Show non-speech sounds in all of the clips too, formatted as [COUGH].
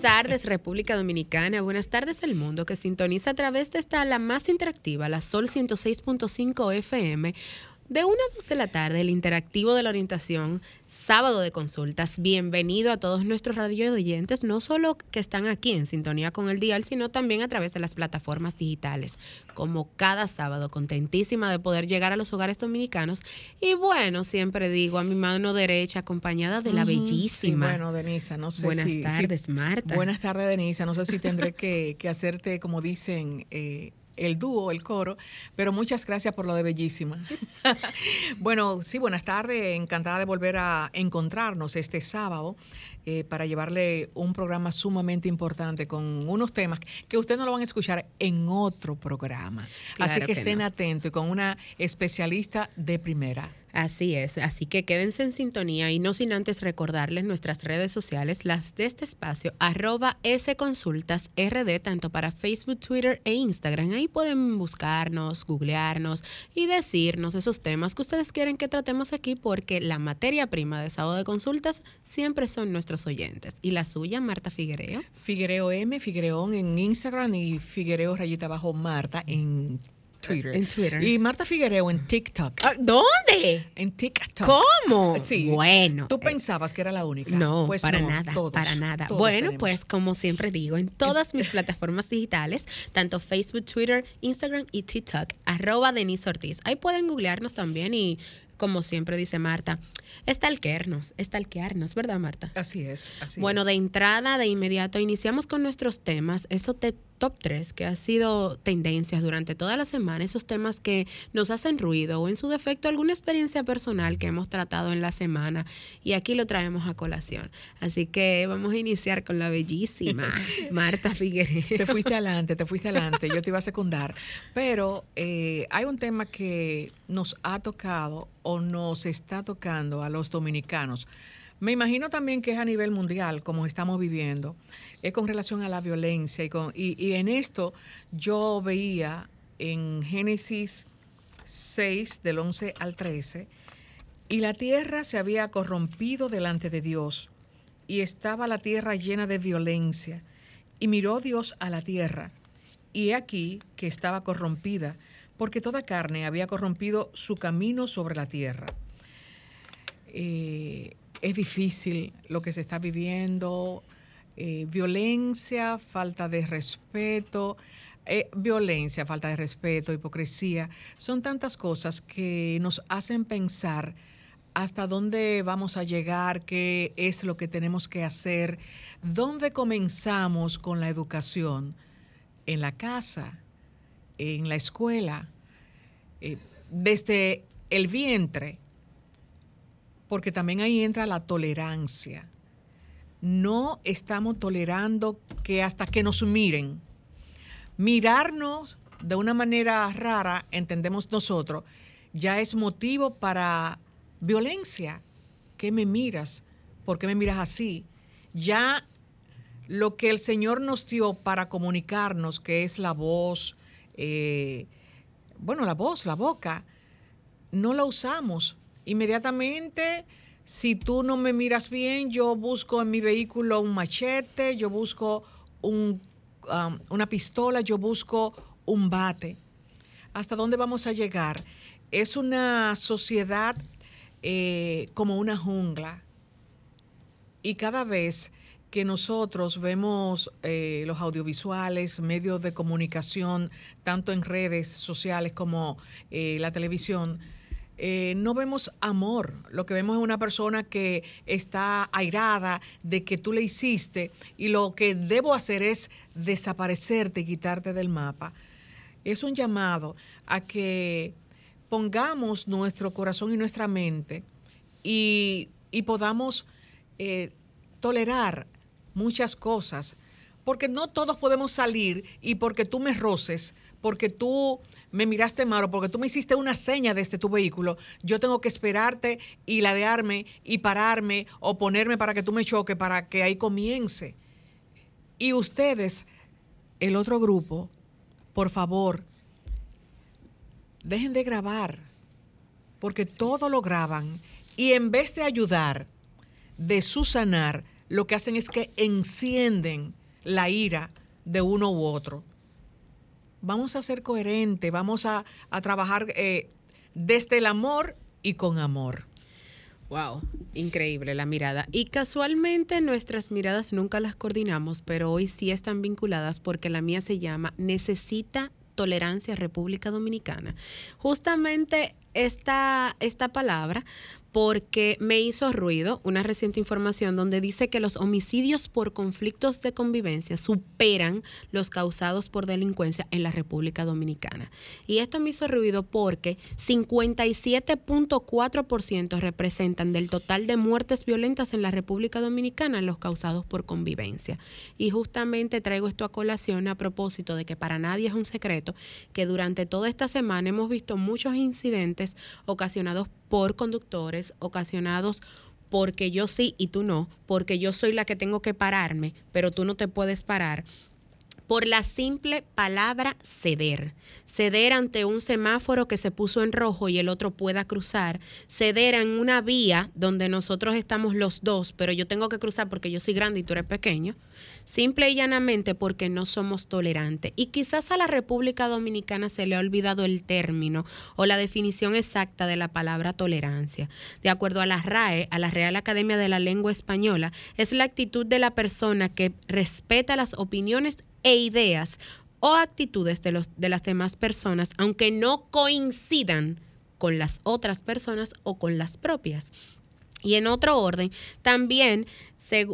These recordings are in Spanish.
Tardes República Dominicana, buenas tardes el mundo que sintoniza a través de esta la más interactiva, la Sol 106.5 FM de 1 a 2 de la tarde, el interactivo de la orientación, sábado de consultas. Bienvenido a todos nuestros radio oyentes, no solo que están aquí en sintonía con el dial, sino también a través de las plataformas digitales. Como cada sábado, contentísima de poder llegar a los hogares dominicanos. Y bueno, siempre digo a mi mano derecha, acompañada de la bellísima. bueno, Denisa, no sé Buenas si. tardes, Marta. Buenas tardes, Denisa. No sé si tendré que, que hacerte, como dicen, eh, el dúo, el coro, pero muchas gracias por lo de bellísima. [LAUGHS] [LAUGHS] bueno, sí, buenas tardes, encantada de volver a encontrarnos este sábado eh, para llevarle un programa sumamente importante con unos temas que ustedes no lo van a escuchar en otro programa. Claro Así que, que estén no. atentos y con una especialista de primera. Así es, así que quédense en sintonía y no sin antes recordarles nuestras redes sociales, las de este espacio, arroba sconsultas rd, tanto para Facebook, Twitter e Instagram. Ahí pueden buscarnos, googlearnos y decirnos esos temas que ustedes quieren que tratemos aquí porque la materia prima de sábado de consultas siempre son nuestros oyentes. Y la suya, Marta Figuereo. Figuereo M, Figuereón en Instagram y Figuereo rayita abajo Marta en Twitter. En Twitter. Y Marta Figuereo en TikTok. Ah, ¿Dónde? En TikTok. ¿Cómo? Sí. Bueno. ¿Tú eh, pensabas que era la única? No, Pues para no, nada, todos, para nada. Bueno, tenemos. pues como siempre digo, en todas mis plataformas digitales, tanto Facebook, Twitter, Instagram y TikTok, arroba Denise Ortiz. Ahí pueden googlearnos también y, como siempre dice Marta, estalquearnos, estalquearnos, ¿verdad, Marta? Así es, así bueno, es. de entrada, de inmediato, iniciamos con nuestros temas, eso te top 3 que ha sido tendencias durante toda la semana, esos temas que nos hacen ruido o en su defecto alguna experiencia personal que hemos tratado en la semana y aquí lo traemos a colación. Así que vamos a iniciar con la bellísima [LAUGHS] Marta Figueroa. Te fuiste adelante, te fuiste adelante, yo te iba a secundar. Pero eh, hay un tema que nos ha tocado o nos está tocando a los dominicanos. Me imagino también que es a nivel mundial, como estamos viviendo, es con relación a la violencia. Y, en esto yo veía en Génesis 6, del 11 al 13, y la tierra se había corrompido delante de Dios, y estaba la tierra llena de violencia. Y miró Dios a la tierra, y he aquí que estaba corrompida, porque toda carne había corrompido su camino sobre la tierra. Eh, es difícil lo que se está viviendo, eh, violencia, falta de respeto, eh, violencia, falta de respeto, hipocresía, son tantas cosas que nos hacen pensar hasta dónde vamos a llegar, qué es lo que tenemos que hacer, dónde comenzamos con la educación, en la casa, en la escuela, eh, desde el vientre, porque también ahí entra la tolerancia. No estamos tolerando que hasta que nos miren. Mirarnos de una manera rara, entendemos nosotros, ya es motivo para violencia. ¿Qué me miras? ¿Por qué me miras así? Ya lo que el Señor nos dio para comunicarnos, que es la voz, eh, bueno, la voz, la boca, no la usamos. Inmediatamente, si tú no me miras bien, yo busco en mi vehículo un machete, yo busco un, um, una pistola, yo busco un bate. ¿Hasta dónde vamos a llegar? Es una sociedad eh, como una jungla. Y cada vez que nosotros vemos eh, los audiovisuales, medios de comunicación, tanto en redes sociales como eh, la televisión, eh, no vemos amor. Lo que vemos es una persona que está airada de que tú le hiciste y lo que debo hacer es desaparecerte y quitarte del mapa. Es un llamado a que pongamos nuestro corazón y nuestra mente y, podamos eh, tolerar muchas cosas, porque no todos podemos salir y porque tú me roces, porque tú me miraste mal o porque tú me hiciste una seña desde tu vehículo, yo tengo que esperarte y ladearme y pararme o ponerme para que tú me choques para que ahí comience. Y ustedes, el otro grupo, por favor, dejen de grabar, porque todo lo graban y en vez de ayudar, de susanar, lo que hacen es que encienden la ira de uno u otro vamos a ser coherentes, vamos a, trabajar eh, desde el amor y con amor. Wow, increíble la mirada. Y casualmente nuestras miradas nunca las coordinamos, pero hoy sí están vinculadas porque la mía se llama Necesita Tolerancia República Dominicana. Justamente esta, esta palabra porque me hizo ruido una reciente información donde dice que los homicidios por conflictos de convivencia superan los causados por delincuencia en la República Dominicana. Y esto me hizo ruido porque 57.4% representan del total de muertes violentas en la República Dominicana los causados por convivencia. Y justamente traigo esto a colación a propósito de que para nadie es un secreto que durante toda esta semana hemos visto muchos incidentes ocasionados por conductores ocasionados porque yo sí y tú no, porque yo soy la que tengo que pararme, pero tú no te puedes parar, por la simple palabra ceder. Ceder ante un semáforo que se puso en rojo y el otro pueda cruzar. Ceder en una vía donde nosotros estamos los dos, pero yo tengo que cruzar porque yo soy grande y tú eres pequeño. Simple y llanamente porque no somos tolerantes. Y quizás a la República Dominicana se le ha olvidado el término o la definición exacta de la palabra tolerancia. De acuerdo a la RAE, a la Real Academia de la Lengua Española, es la actitud de la persona que respeta las opiniones e ideas o actitudes de, los, de las demás personas, aunque no coincidan con las otras personas o con las propias. Y en otro orden, también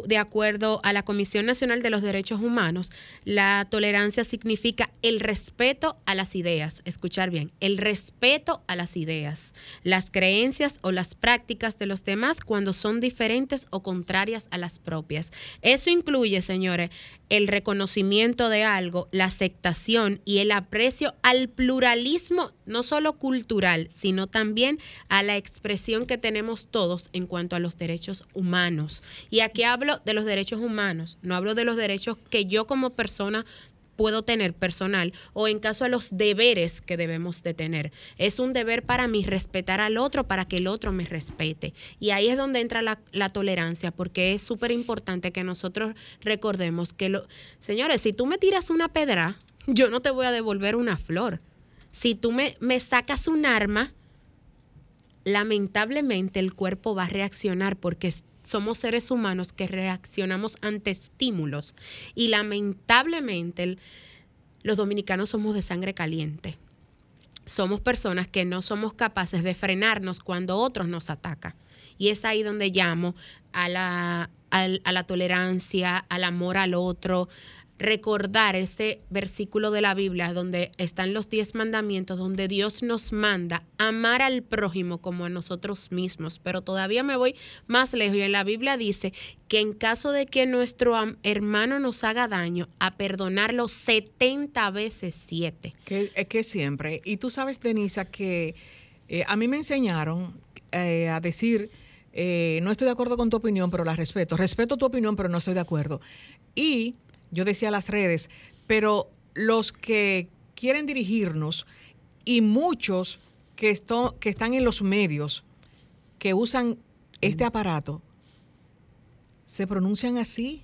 de acuerdo a la Comisión Nacional de los Derechos Humanos, la tolerancia significa el respeto a las ideas, escuchar bien, el respeto a las ideas, las creencias o las prácticas de los demás cuando son diferentes o contrarias a las propias. Eso incluye, señores, el reconocimiento de algo, la aceptación y el aprecio al pluralismo, no solo cultural, sino también a la expresión que tenemos todos en cuanto a los derechos humanos. Y aquí hablo de los derechos humanos, no hablo de los derechos que yo como persona puedo tener personal o en caso a los deberes que debemos de tener. Es un deber para mí respetar al otro para que el otro me respete. Y ahí es donde entra la, tolerancia, porque es súper importante que nosotros recordemos que, lo, señores, si tú me tiras una pedra, yo no te voy a devolver una flor. Si tú me, me sacas un arma, lamentablemente el cuerpo va a reaccionar porque somos seres humanos que reaccionamos ante estímulos y lamentablemente los dominicanos somos de sangre caliente. Somos personas que no somos capaces de frenarnos cuando otros nos atacan. Y es ahí donde llamo a la, a la tolerancia, al amor al otro, recordar ese versículo de la Biblia donde están los diez mandamientos, donde Dios nos manda amar al prójimo como a nosotros mismos. Pero todavía me voy más lejos y en la Biblia dice que en caso de que nuestro hermano nos haga daño, a perdonarlo 70 veces 7. Que, que siempre. Y tú sabes, Denisa, que eh, a mí me enseñaron eh, a decir... Eh, no estoy de acuerdo con tu opinión, pero la respeto. Respeto tu opinión, pero no estoy de acuerdo. Y yo decía las redes, pero los que quieren dirigirnos y muchos que, que están en los medios que usan este aparato, se pronuncian así.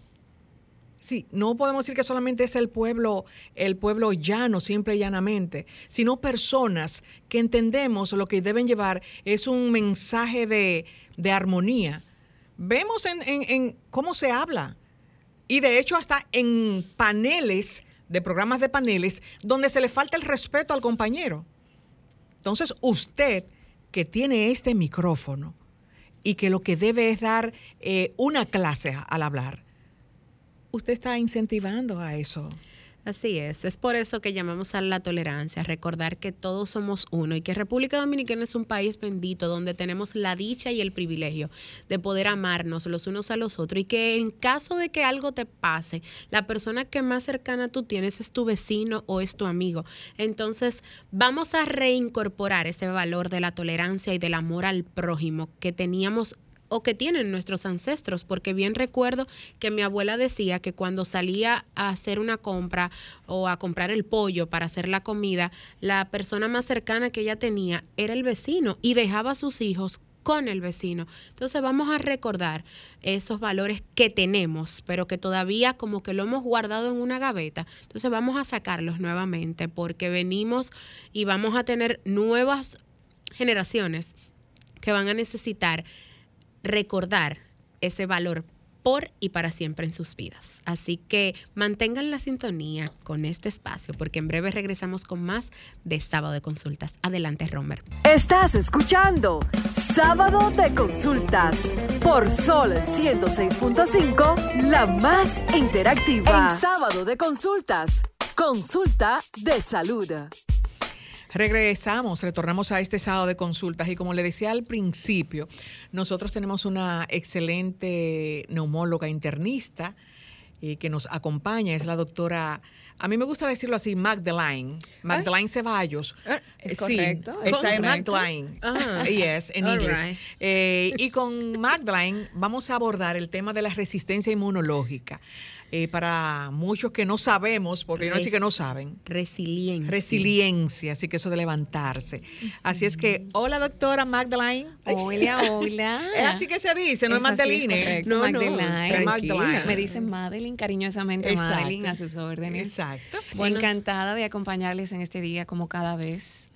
Sí, no podemos decir que solamente es el pueblo, el pueblo llano, simple y llanamente, sino personas que entendemos lo que deben llevar es un mensaje de, armonía. Vemos en cómo se habla, y de hecho hasta en paneles, de programas de paneles, donde se le falta el respeto al compañero. Entonces usted que tiene este micrófono y que lo que debe es dar eh, una clase al hablar, usted está incentivando a eso. Así es, es por eso que llamamos a la tolerancia, recordar que todos somos uno y que República Dominicana es un país bendito donde tenemos la dicha y el privilegio de poder amarnos los unos a los otros y que en caso de que algo te pase, la persona que más cercana tú tienes es tu vecino o es tu amigo. Entonces, vamos a reincorporar ese valor de la tolerancia y del amor al prójimo que teníamos o que tienen nuestros ancestros, porque bien recuerdo que mi abuela decía que cuando salía a hacer una compra o a comprar el pollo para hacer la comida, la persona más cercana que ella tenía era el vecino y dejaba a sus hijos con el vecino. Entonces vamos a recordar esos valores que tenemos, pero que todavía como que lo hemos guardado en una gaveta. Entonces vamos a sacarlos nuevamente porque venimos y vamos a tener nuevas generaciones que van a necesitar recordar ese valor por y para siempre en sus vidas. Así que mantengan la sintonía con este espacio porque en breve regresamos con más de Sábado de Consultas. Adelante, Romer. Estás escuchando Sábado de Consultas por Sol 106.5, la más interactiva. En Sábado de Consultas, consulta de salud. Regresamos, retornamos a este sábado de consultas y como le decía al principio, nosotros tenemos una excelente neumóloga internista eh, que nos acompaña, es la doctora, a mí me gusta decirlo así, Magdalene, Magdalene Ceballos. Ah, ¿Es correcto? Sí, está Magdalene, Ah. yes, en All inglés. right. Eh, y con Magdalene vamos a abordar el tema de la resistencia inmunológica. Eh, para muchos que no sabemos, porque yo no sé que no saben, Resiliencia. resiliencia, así que eso de levantarse. Así es que, hola doctora Magdalene. Hola, [LAUGHS] hola. Es así que se dice, no es, Magdalene. No, no, Magdalene. Es Magdalene. Me dicen Madeline, cariñosamente Exacto. Madeline, a sus órdenes. Exacto. Encantada de acompañarles en este día como cada vez.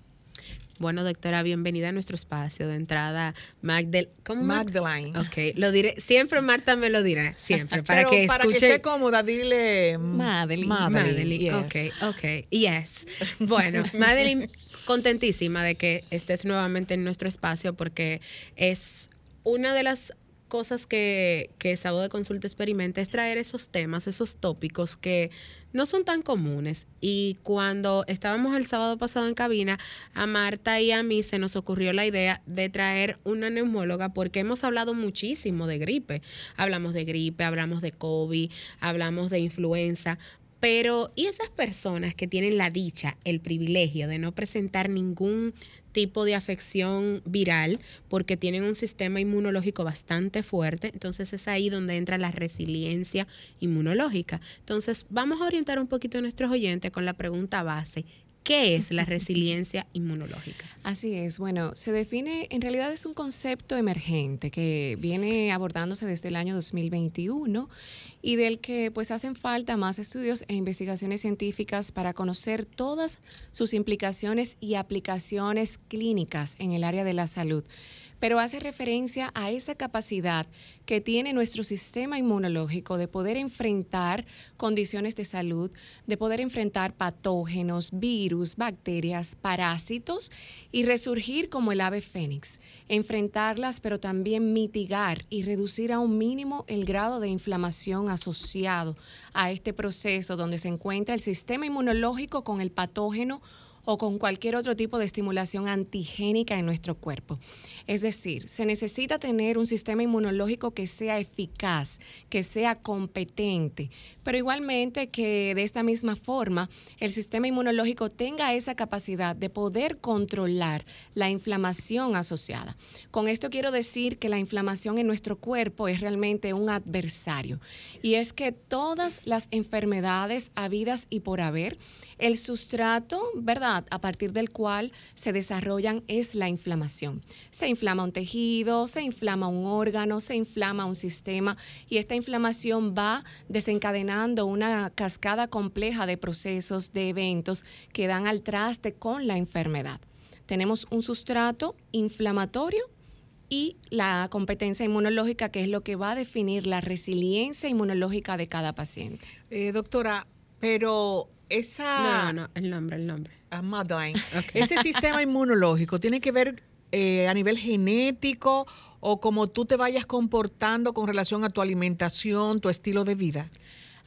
Bueno, doctora, bienvenida a nuestro espacio de entrada. Magdal ¿Cómo Mag- Magdalene. Ok, lo diré. Siempre Marta me lo dirá, siempre, para Pero que para que escuche. esté cómoda, dile mm, Madeline. Madeline, yes. ok, ok, yes. Bueno, [LAUGHS] Madeline, contentísima de que estés nuevamente en nuestro espacio porque es una de las cosas que, que Sábado de Consulta experimenta es traer esos temas, esos tópicos que no son tan comunes. Y cuando estábamos el sábado pasado en cabina, a Marta y a mí se nos ocurrió la idea de traer una neumóloga porque hemos hablado muchísimo de gripe. Hablamos de gripe, hablamos de COVID, hablamos de influenza, pero, ¿y esas personas que tienen la dicha, el privilegio de no presentar ningún tipo de afección viral porque tienen un sistema inmunológico bastante fuerte? Entonces es ahí donde entra la resiliencia inmunológica. Entonces vamos a orientar un poquito a nuestros oyentes con la pregunta base. ¿Qué es la [LAUGHS] resiliencia inmunológica? Así es, bueno, se define, en realidad es un concepto emergente que viene abordándose desde el año 2021 y del que pues hacen falta más estudios e investigaciones científicas para conocer todas sus implicaciones y aplicaciones clínicas en el área de la salud pero hace referencia a esa capacidad que tiene nuestro sistema inmunológico de poder enfrentar condiciones de salud, de poder enfrentar patógenos, virus, bacterias, parásitos y resurgir como el ave fénix, enfrentarlas pero también mitigar y reducir a un mínimo el grado de inflamación asociado a este proceso donde se encuentra el sistema inmunológico con el patógeno o con cualquier otro tipo de estimulación antigénica en nuestro cuerpo. Es decir, se necesita tener un sistema inmunológico que sea eficaz, que sea competente, pero igualmente que de esta misma forma el sistema inmunológico tenga esa capacidad de poder controlar la inflamación asociada. Con esto quiero decir que la inflamación en nuestro cuerpo es realmente un adversario y es que todas las enfermedades habidas y por haber, el sustrato, ¿verdad?, a partir del cual se desarrollan es la inflamación. Se inflama un tejido, se inflama un órgano, se inflama un sistema y esta inflamación va desencadenando una cascada compleja de procesos, de eventos que dan al traste con la enfermedad. Tenemos un sustrato inflamatorio y la competencia inmunológica, que es lo que va a definir la resiliencia inmunológica de cada paciente. Eh, doctora, pero esa... No, no, el nombre, el nombre. Ah. [LAUGHS] Ese sistema inmunológico tiene que ver eh, a nivel genético o como tú te vayas comportando con relación a tu alimentación, tu estilo de vida.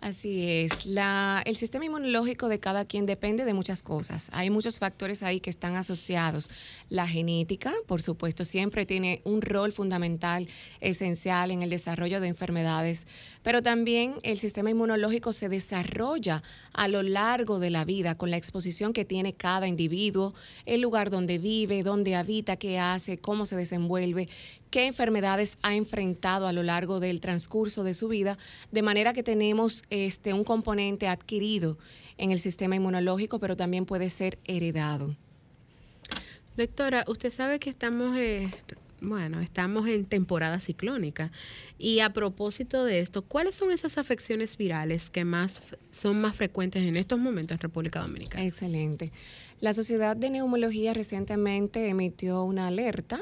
Así es. La, el sistema inmunológico de cada quien depende de muchas cosas. Hay muchos factores ahí que están asociados. La genética, por supuesto, siempre tiene un rol fundamental, esencial en el desarrollo de enfermedades, pero también el sistema inmunológico se desarrolla a lo largo de la vida con la exposición que tiene cada individuo, el lugar donde vive, dónde habita, qué hace, cómo se desenvuelve, qué enfermedades ha enfrentado a lo largo del transcurso de su vida, de manera que tenemos este, un componente adquirido en el sistema inmunológico, pero también puede ser heredado. Doctora, usted sabe que estamos, eh, bueno, estamos en temporada ciclónica y a propósito de esto, ¿cuáles son esas afecciones virales que más son más frecuentes en estos momentos en República Dominicana? Excelente. La Sociedad de Neumología recientemente emitió una alerta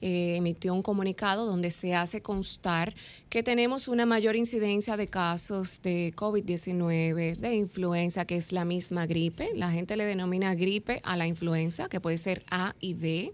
eh, emitió un comunicado donde se hace constar que tenemos una mayor incidencia de casos de COVID-19, de influenza, que es la misma gripe. La gente le denomina gripe a la influenza, que puede ser A y B.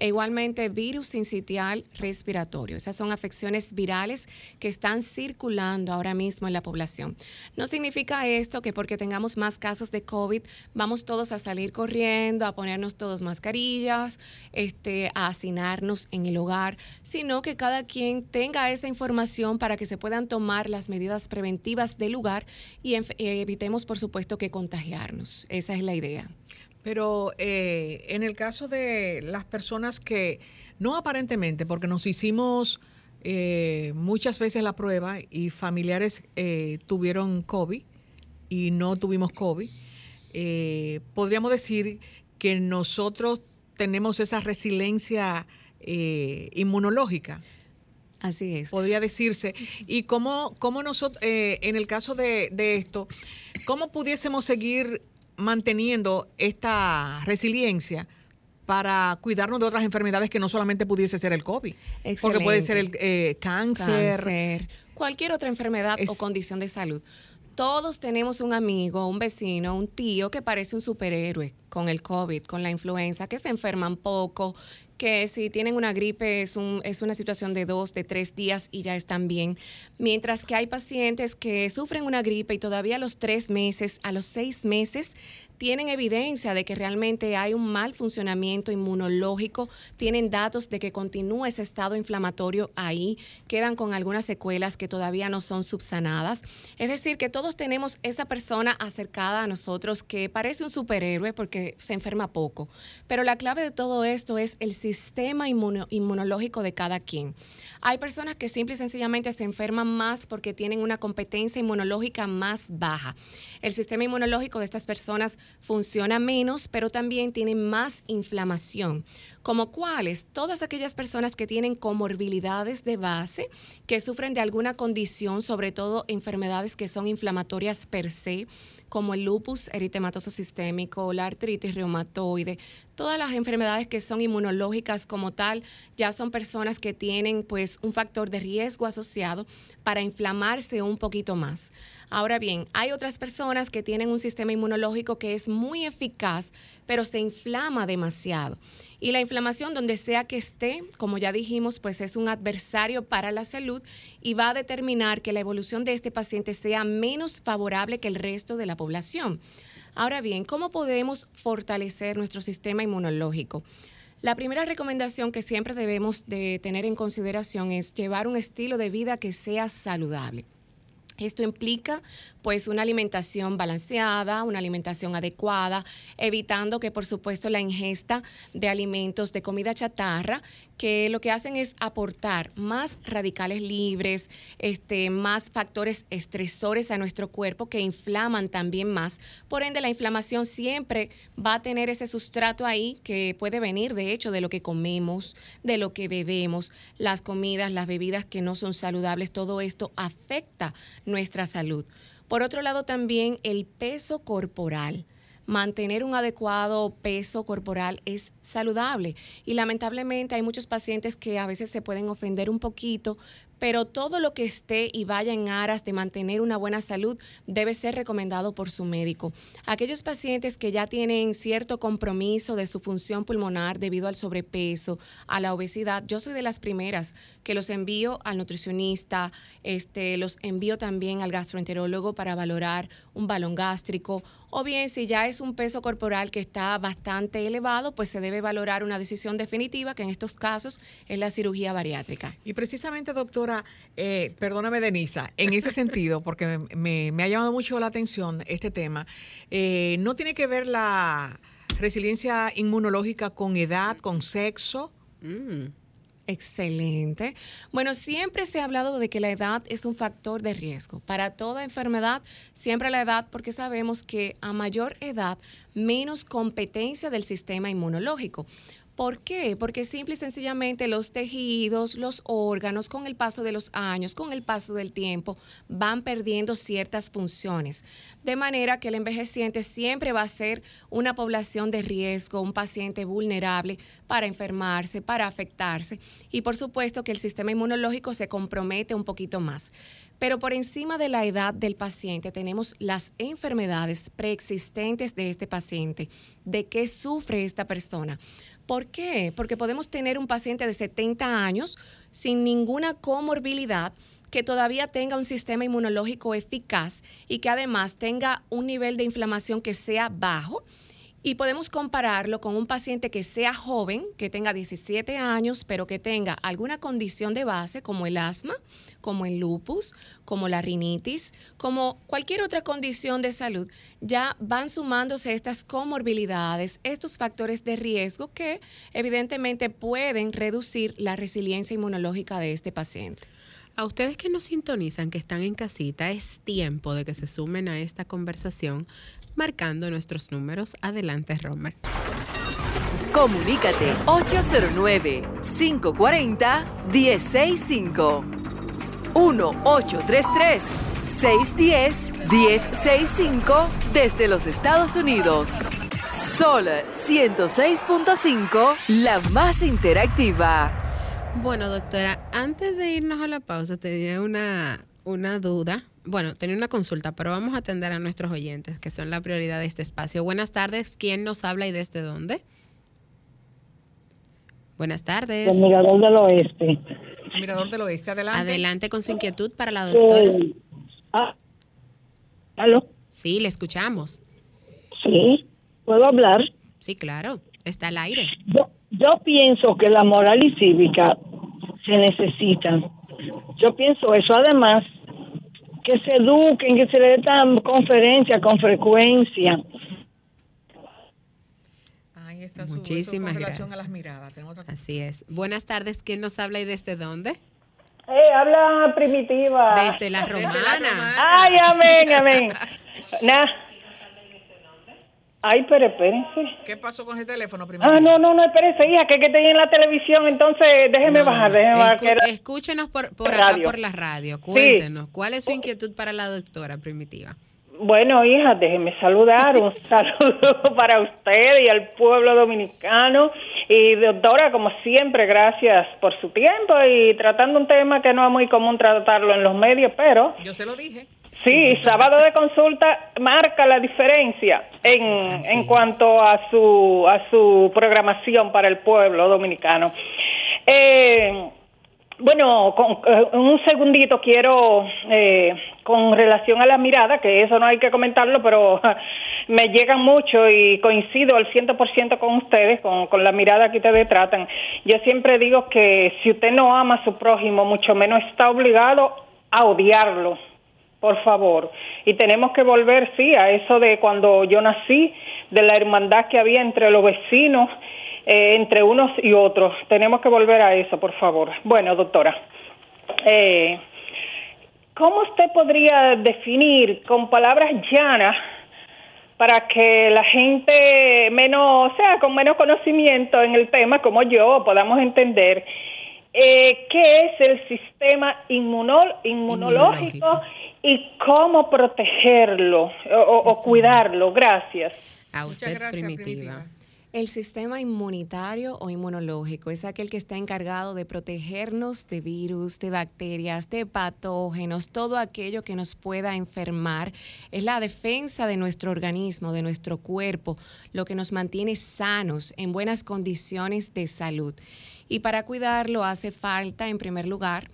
E igualmente virus sincitial respiratorio. Esas son afecciones virales que están circulando ahora mismo en la población. No significa esto que porque tengamos más casos de COVID vamos todos a salir corriendo, a ponernos todos mascarillas, este, a hacinarnos en el hogar, sino que cada quien tenga esa información para que se puedan tomar las medidas preventivas del lugar y evitemos, por supuesto, que contagiarnos. Esa es la idea. Pero eh, en el caso de las personas que, no aparentemente, porque nos hicimos eh, muchas veces la prueba y familiares eh, tuvieron COVID y no tuvimos COVID, podríamos decir que nosotros tenemos esa resiliencia inmunológica. Así es. Podría decirse. Y cómo, cómo nosotros, en el caso de, de, esto, cómo pudiésemos seguir manteniendo esta resiliencia para cuidarnos de otras enfermedades que no solamente pudiese ser el COVID, porque puede ser el eh, cáncer. cualquier otra enfermedad o condición de salud. Todos tenemos un amigo, un vecino, un tío que parece un superhéroe con el COVID, con la influenza, que se enferman poco, que si tienen una gripe es, un, es una situación de dos, de tres días y ya están bien. Mientras que hay pacientes que sufren una gripe y todavía a los tres meses, a los seis meses, tienen evidencia de que realmente hay un mal funcionamiento inmunológico, tienen datos de que continúa ese estado inflamatorio ahí, quedan con algunas secuelas que todavía no son subsanadas. Es decir, que todos tenemos esa persona acercada a nosotros que parece un superhéroe porque se enferma poco. Pero la clave de todo esto es el sistema inmunológico de cada quien. Hay personas que simple y sencillamente se enferman más porque tienen una competencia inmunológica más baja. El sistema inmunológico de estas personas funciona menos, pero también tienen más inflamación. Como cuáles? Todas aquellas personas que tienen comorbilidades de base, que sufren de alguna condición, sobre todo enfermedades que son inflamatorias per se como el lupus eritematoso sistémico, la artritis reumatoide, todas las enfermedades que son inmunológicas como tal, ya son personas que tienen pues un factor de riesgo asociado para inflamarse un poquito más. Ahora bien, hay otras personas que tienen un sistema inmunológico que es muy eficaz, pero se inflama demasiado. Y la inflamación, donde sea que esté, como ya dijimos, pues es un adversario para la salud y va a determinar que la evolución de este paciente sea menos favorable que el resto de la población. Ahora bien, ¿cómo podemos fortalecer nuestro sistema inmunológico? La primera recomendación que siempre debemos de tener en consideración es llevar un estilo de vida que sea saludable. Esto implica pues una alimentación balanceada, una alimentación adecuada, evitando que por supuesto la ingesta de alimentos de comida chatarra que lo que hacen es aportar más radicales libres, este, más factores estresores a nuestro cuerpo que inflaman también más. Por ende, la inflamación siempre va a tener ese sustrato ahí que puede venir, de hecho, de lo que comemos, de lo que bebemos, las comidas, las bebidas que no son saludables, todo esto afecta nuestra salud. Por otro lado, también el peso corporal mantener un adecuado peso corporal es saludable. Y lamentablemente hay muchos pacientes que a veces se pueden ofender un poquito pero todo lo que esté y vaya en aras de mantener una buena salud debe ser recomendado por su médico. Aquellos pacientes que ya tienen cierto compromiso de su función pulmonar debido al sobrepeso, a la obesidad, yo soy de las primeras que los envío al nutricionista, este, los envío también al gastroenterólogo para valorar un balón gástrico o bien si ya es un peso corporal que está bastante elevado, pues se debe valorar una decisión definitiva, que en estos casos es la cirugía bariátrica. Y precisamente, doctora, eh, perdóname, Denisa, en ese [LAUGHS] sentido, porque me, ha llamado mucho la atención este tema, eh, ¿no tiene que ver la resiliencia inmunológica con edad, con sexo? Mm. Excelente. Bueno, siempre se ha hablado de que la edad es un factor de riesgo. Para toda enfermedad, siempre la edad, porque sabemos que a mayor edad, menos competencia del sistema inmunológico. ¿Por qué? Porque simple y sencillamente los tejidos, los órganos, con el paso de los años, con el paso del tiempo, van perdiendo ciertas funciones. De manera que el envejeciente siempre va a ser una población de riesgo, un paciente vulnerable para enfermarse, para afectarse. Y por supuesto que el sistema inmunológico se compromete un poquito más. Pero por encima de la edad del paciente tenemos las enfermedades preexistentes de este paciente, de qué sufre esta persona. ¿Por qué? Porque podemos tener un paciente de 70 años sin ninguna comorbilidad que todavía tenga un sistema inmunológico eficaz y que además tenga un nivel de inflamación que sea bajo y podemos compararlo con un paciente que sea joven, que tenga 17 años, pero que tenga alguna condición de base como el asma, como el lupus, como la rinitis, como cualquier otra condición de salud. Ya van sumándose estas comorbilidades, estos factores de riesgo que evidentemente pueden reducir la resiliencia inmunológica de este paciente. A ustedes que nos sintonizan, que están en casita, es tiempo de que se sumen a esta conversación marcando nuestros números. Adelante, Romer. Comunícate 809-540-1065. 1-833-610-1065 desde los Estados Unidos. Sol 106.5, la más interactiva. Bueno, doctora, antes de irnos a la pausa tenía una, una duda. Bueno, tenía una consulta, pero vamos a atender a nuestros oyentes, que son la prioridad de este espacio. Buenas tardes, ¿quién nos habla y desde dónde? Buenas tardes. El Mirador del Oeste. El Mirador del Oeste, adelante. Adelante con su inquietud para la doctora. ah, ¿Aló? Sí, le escuchamos. Sí, ¿puedo hablar? Sí, claro, está al aire. Yo pienso que la moral y cívica se necesitan. Yo pienso eso. Además, que se eduquen, que se le den conferencias con frecuencia. Ahí está Muchísimas gracias. A las miradas. Así es. Buenas tardes. ¿Quién nos habla y desde dónde? Eh, habla Primitiva. Desde la Romana. Ay, amén, amén. [LAUGHS] nah. Ay, pero espérense. ¿Qué pasó con ese teléfono primero? Ah, no, no, no, espérense, hija, que, que estoy en la televisión, entonces déjeme bajar, déjeme bajar. Escúchenos por, por acá por la radio, cuéntenos, ¿cuál es su inquietud para la doctora Primitiva? Bueno, hija, déjeme saludar, un [LAUGHS] saludo para usted y al pueblo dominicano. Y doctora, como siempre, gracias por su tiempo y tratando un tema que no es muy común tratarlo en los medios, pero... Yo se lo dije. Sí, sábado de consulta marca la diferencia en, en cuanto a su, a su programación para el pueblo dominicano. Eh, bueno, con, eh, un segundito quiero, eh, con relación a la mirada, que eso no hay que comentarlo, pero [LAUGHS] me llegan mucho y coincido al 100% con ustedes, con, con la mirada que ustedes tratan. Yo siempre digo que si usted no ama a su prójimo, mucho menos está obligado a odiarlo por favor. Y tenemos que volver, sí, a eso de cuando yo nací, de la hermandad que había entre los vecinos, eh, entre unos y otros. Tenemos que volver a eso, por favor. Bueno, doctora, eh, ¿cómo usted podría definir con palabras llanas para que la gente menos, o sea, con menos conocimiento en el tema, como yo, podamos entender eh, qué es el sistema inmunológico y cómo protegerlo o, cuidarlo. Gracias. A usted, Primitiva. El sistema inmunitario o inmunológico es aquel que está encargado de protegernos de virus, de bacterias, de patógenos, todo aquello que nos pueda enfermar. Es la defensa de nuestro organismo, de nuestro cuerpo, lo que nos mantiene sanos, en buenas condiciones de salud. Y para cuidarlo hace falta, en primer lugar,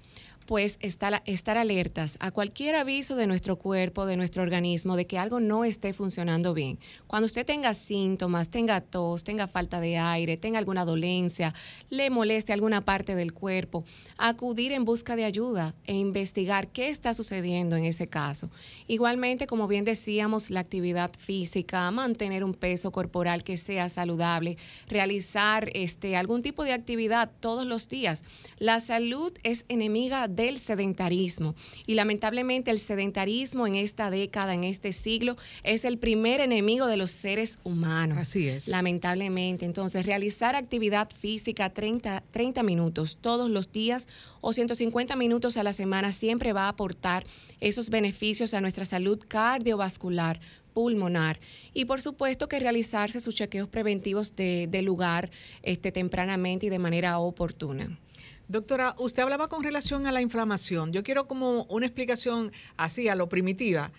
pues estar, estar alertas a cualquier aviso de nuestro cuerpo, de nuestro organismo, de que algo no esté funcionando bien. Cuando usted tenga síntomas, tenga tos, tenga falta de aire, tenga alguna dolencia, le moleste alguna parte del cuerpo, acudir en busca de ayuda e investigar qué está sucediendo en ese caso. Igualmente, como bien decíamos, la actividad física, mantener un peso corporal que sea saludable, realizar este, algún tipo de actividad todos los días. La salud es enemiga del sedentarismo. Y lamentablemente el sedentarismo en esta década, en este siglo, es el primer enemigo de los seres humanos. Así es. Lamentablemente. Entonces, realizar actividad física 30, 30 minutos todos los días o 150 minutos a la semana siempre va a aportar esos beneficios a nuestra salud cardiovascular pulmonar y por supuesto que realizarse sus chequeos preventivos de, de lugar este, tempranamente y de manera oportuna. Doctora, usted hablaba con relación a la inflamación. Yo quiero como una explicación así, a lo primitiva.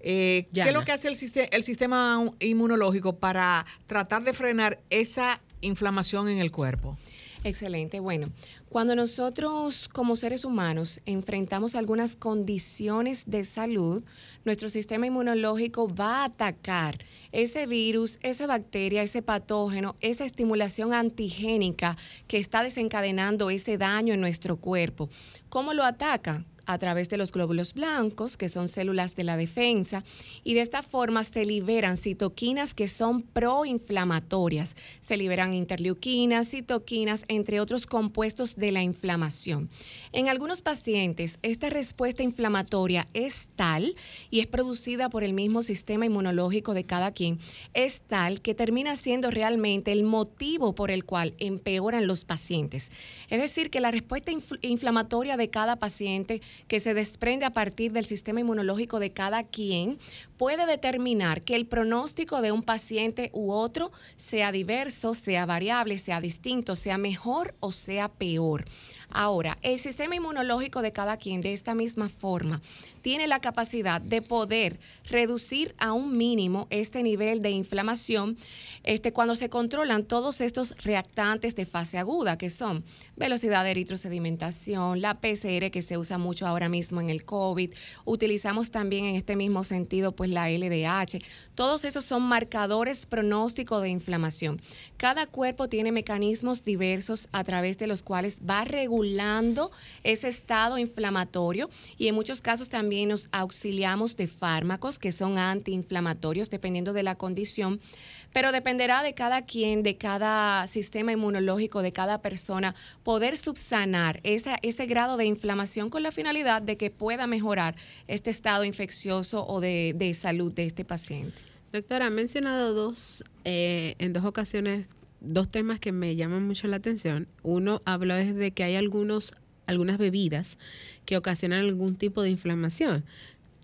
Eh, ¿Qué es lo que hace el, el sistema inmunológico para tratar de frenar esa inflamación en el cuerpo? Excelente. Bueno, cuando nosotros como seres humanos enfrentamos algunas condiciones de salud, nuestro sistema inmunológico va a atacar ese virus, esa bacteria, ese patógeno, esa estimulación antigénica que está desencadenando ese daño en nuestro cuerpo. ¿Cómo lo ataca? A través de los glóbulos blancos, que son células de la defensa, y de esta forma se liberan citoquinas que son proinflamatorias. Se liberan interleuquinas, citoquinas, entre otros compuestos de la inflamación. En algunos pacientes, esta respuesta inflamatoria es tal y es producida por el mismo sistema inmunológico de cada quien, es tal que termina siendo realmente el motivo por el cual empeoran los pacientes. Es decir, que la respuesta inflamatoria de cada paciente que se desprende a partir del sistema inmunológico de cada quien puede determinar que el pronóstico de un paciente u otro sea diverso, sea variable, sea distinto, sea mejor o sea peor. Ahora, el sistema inmunológico de cada quien de esta misma forma tiene la capacidad de poder reducir a un mínimo este nivel de inflamación este, cuando se controlan todos estos reactantes de fase aguda, que son velocidad de eritrosedimentación, la PCR que se usa mucho ahora mismo en el COVID, utilizamos también en este mismo sentido pues la LDH, todos esos son marcadores pronósticos de inflamación. Cada cuerpo tiene mecanismos diversos a través de los cuales va regulando ese estado inflamatorio y en muchos casos también nos auxiliamos de fármacos que son antiinflamatorios dependiendo de la condición, pero dependerá de cada quien, de cada sistema inmunológico, de cada persona, poder subsanar esa, ese grado de inflamación con la finalidad de que pueda mejorar este estado infeccioso o de, salud de este paciente. Doctora, ha mencionado dos, eh, en dos ocasiones dos temas que me llaman mucho la atención. Uno habló de que hay algunos algunas bebidas que ocasionan algún tipo de inflamación.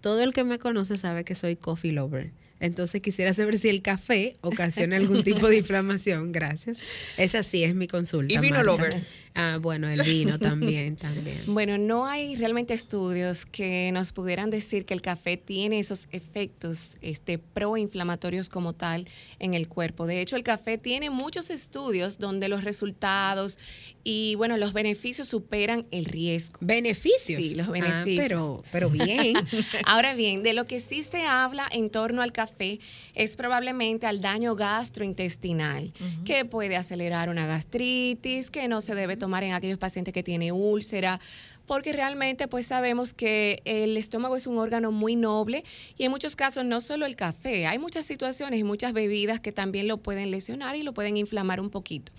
Todo el que me conoce sabe que soy coffee lover. Entonces quisiera saber si el café ocasiona algún tipo de [LAUGHS] inflamación. Gracias. Esa sí es mi consulta. ¿Y vino lover? Ah, bueno, el vino también, también. [LAUGHS] Bueno, no hay realmente estudios que nos pudieran decir que el café tiene esos efectos este, proinflamatorios como tal en el cuerpo. De hecho, el café tiene muchos estudios donde los resultados y, bueno, los beneficios superan el riesgo. ¿Beneficios? Sí, los ah, beneficios. pero, pero bien. [LAUGHS] Ahora bien, de lo que sí se habla en torno al café es probablemente al daño gastrointestinal, que puede acelerar una gastritis, que no se debe tomar en aquellos pacientes que tienen úlcera, porque realmente pues sabemos que el estómago es un órgano muy noble y en muchos casos no solo el café, hay muchas situaciones y muchas bebidas que también lo pueden lesionar y lo pueden inflamar un poquito.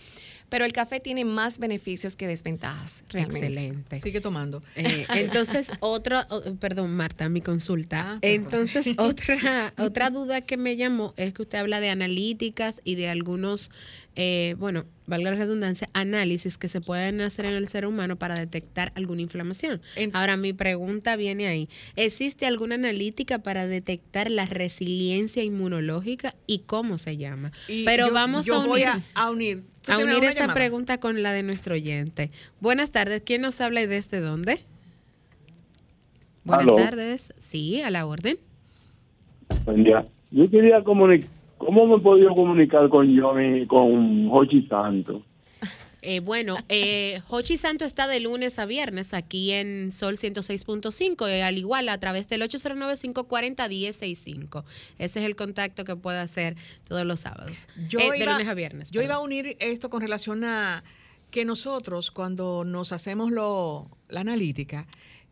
Pero el café tiene más beneficios que desventajas, realmente. Excelente. Sigue tomando. Eh, [LAUGHS] entonces, otra, o- perdón, Marta, mi consulta. Ah, entonces, [LAUGHS] otra, otra duda que me llamó es que usted habla de analíticas y de algunos, eh, bueno, valga la redundancia, análisis que se pueden hacer en el ser humano para detectar alguna inflamación. En- Ahora, mi pregunta viene ahí. ¿Existe alguna analítica para detectar la resiliencia inmunológica y cómo se llama? Y Pero yo- vamos yo a voy unir, a, a unir. ¿Tú a unir llamada? pregunta con la de nuestro oyente. Buenas tardes. ¿Quién nos habla y desde dónde? Buenas Aló. tardes. Sí, a la orden. Buen día. Yo quería comunicar, ¿cómo me he podido comunicar con Johnny, con Jochi Santos? Eh, bueno, eh, Hochi Santo está de lunes a viernes aquí en Sol 106.5, eh, al igual a través del 809-540-1065. Ese es el contacto que puede hacer todos los sábados. Yo Eh, de lunes a viernes. Yo iba a unir esto con relación a que nosotros cuando nos hacemos lo, la analítica,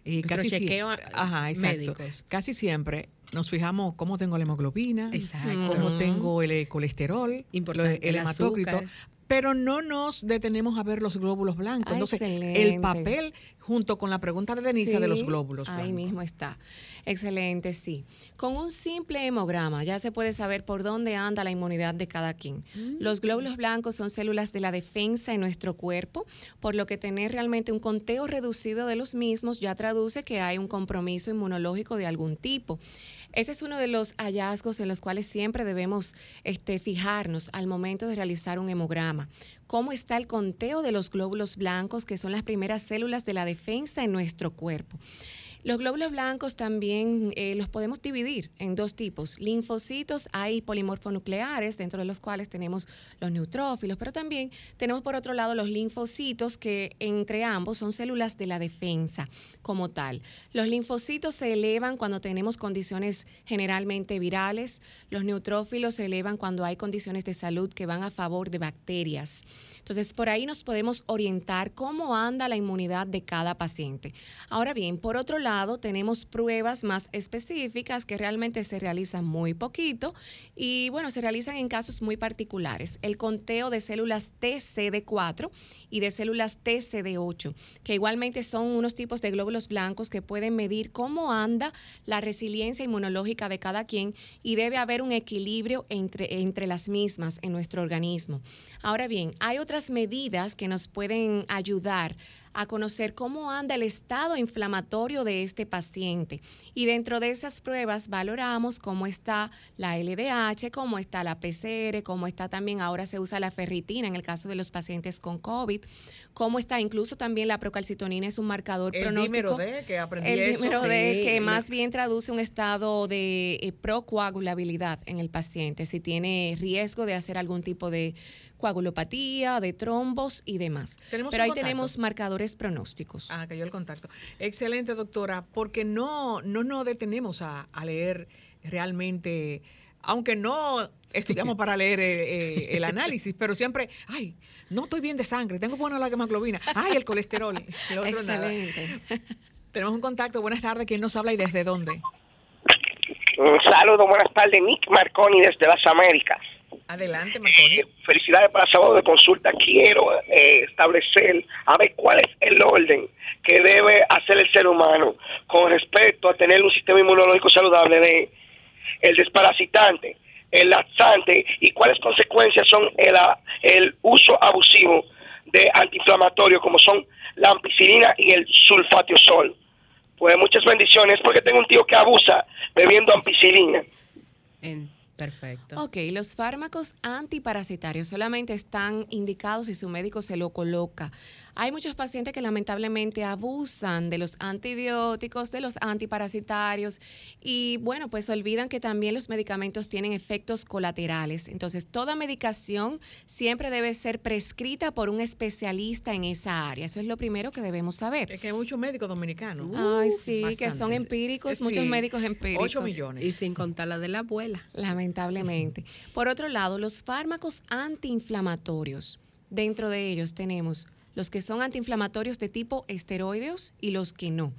eh, casi Microchequeo sie- a- ajá, exacto, médicos. casi siempre nos fijamos cómo tengo la hemoglobina, Exacto. cómo tengo el eh, colesterol, Importante, el, el hematócrito, azúcar. Pero no nos detenemos a ver los glóbulos blancos. Ah, Entonces, excelente. el papel junto con la pregunta de Denisa de los Sí, glóbulos Ahí blancos. mismo está. Excelente, sí. Con un simple hemograma ya se puede saber por dónde anda la inmunidad de cada quien. Los glóbulos blancos son células de la defensa en nuestro cuerpo, por lo que tener realmente un conteo reducido de los mismos ya traduce que hay un compromiso inmunológico de algún tipo. Ese es uno de los hallazgos en los cuales siempre debemos este, fijarnos al momento de realizar un hemograma. ¿Cómo está el conteo de los glóbulos blancos, que son las primeras células de la defensa en nuestro cuerpo? Los glóbulos blancos también eh, los podemos dividir en dos tipos. Linfocitos, hay polimorfonucleares, dentro de los cuales tenemos los neutrófilos, pero también tenemos por otro lado los linfocitos, que entre ambos son células de la defensa como tal. Los linfocitos se elevan cuando tenemos condiciones generalmente virales, los neutrófilos se elevan cuando hay condiciones de salud que van a favor de bacterias. Entonces, por ahí nos podemos orientar cómo anda la inmunidad de cada paciente. Ahora bien, por otro lado, tenemos pruebas más específicas que realmente se realizan muy poquito y, bueno, se realizan en casos muy particulares. El conteo de células TCD4 y de células TCD8, que igualmente son unos tipos de glóbulos blancos que pueden medir cómo anda la resiliencia inmunológica de cada quien y debe haber un equilibrio entre, entre las mismas en nuestro organismo. Ahora bien, hay otras medidas que nos pueden ayudar a conocer cómo anda el estado inflamatorio de este paciente. Y dentro de esas pruebas valoramos cómo está la LDH, cómo está la PCR, cómo está también, ahora se usa la ferritina en el caso de los pacientes con COVID, cómo está incluso también la procalcitonina, es un marcador El pronóstico. D, que aprendí El sí. D, que más bien traduce un estado de eh, procoagulabilidad en el paciente, si tiene riesgo de hacer algún tipo de coagulopatía, de trombos y demás. Tenemos Pero ahí contacto. tenemos marcadores pronósticos. Ah, cayó el contacto. Excelente, doctora, porque no, no nos detenemos a, a leer realmente, aunque no estudiamos para leer eh, eh, el análisis, pero siempre, ay, no estoy bien de sangre, tengo buena la hemoglobina, ay, el colesterol. nada. Excelente. [LAUGHS] Tenemos un contacto, buenas tardes, ¿quién nos habla y desde dónde? Un saludo, buenas tardes, Nick Marconi desde las Américas. Adelante, Marconi. Eh, felicidades para el sábado de consulta. Quiero eh, establecer a ver cuál es el orden que debe hacer el ser humano con respecto a tener un sistema inmunológico saludable de el desparasitante, el laxante y cuáles consecuencias son el, el uso abusivo de antiinflamatorios como son la ampicilina y el sulfatiosol. Pues muchas bendiciones porque tengo un tío que abusa bebiendo ampicilina. En- perfecto. Ok, los fármacos antiparasitarios solamente están indicados si su médico se lo coloca. Hay muchos pacientes que lamentablemente abusan de los antibióticos, de los antiparasitarios y bueno, pues olvidan que también los medicamentos tienen efectos colaterales. Entonces, toda medicación siempre debe ser prescrita por un especialista en esa área. Eso es lo primero que debemos saber. Es que hay muchos médicos dominicanos. Ay, sí, que son empíricos, Sí, muchos médicos empíricos. 8 millones. Y sin contar la de la abuela. Lamentablemente. Por otro lado, los fármacos antiinflamatorios. Dentro de ellos tenemos los que son antiinflamatorios de tipo esteroideos y los que no.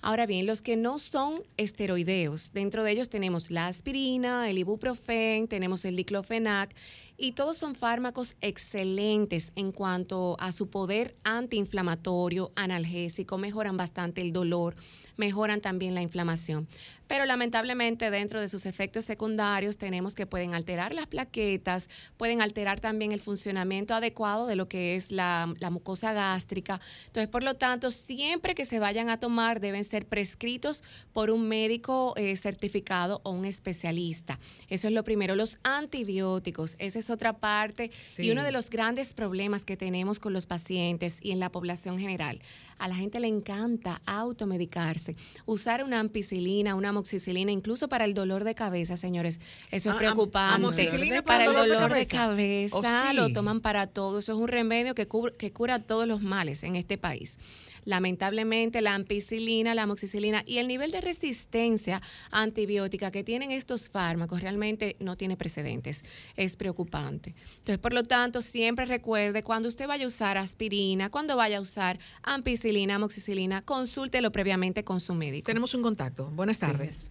Ahora bien, los que no son esteroideos, dentro de ellos tenemos la aspirina, el ibuprofen, tenemos el diclofenac y todos son fármacos excelentes en cuanto a su poder antiinflamatorio, analgésico, mejoran bastante el dolor, mejoran también la inflamación. Pero lamentablemente dentro de sus efectos secundarios tenemos que pueden alterar las plaquetas, pueden alterar también el funcionamiento adecuado de lo que es la, mucosa gástrica. Entonces, por lo tanto, siempre que se vayan a tomar deben ser prescritos por un médico eh, certificado o un especialista. Eso es lo primero. Los antibióticos, esa es otra parte y uno de los grandes problemas que tenemos con los pacientes y en la población general. A la gente le encanta automedicarse, usar una ampicilina, una amoxicilina, incluso para el dolor de cabeza, señores. Eso es preocupante. para, el dolor de cabeza, oh, lo toman para todo. Eso es un remedio que, que cura todos los males en este país lamentablemente la ampicilina, la amoxicilina y el nivel de resistencia antibiótica que tienen estos fármacos realmente no tiene precedentes. Es preocupante. Entonces, por lo tanto, siempre recuerde cuando usted vaya a usar aspirina, cuando vaya a usar ampicilina, amoxicilina, consúltelo previamente con su médico. Tenemos un contacto. Buenas tardes.